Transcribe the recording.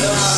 Yeah.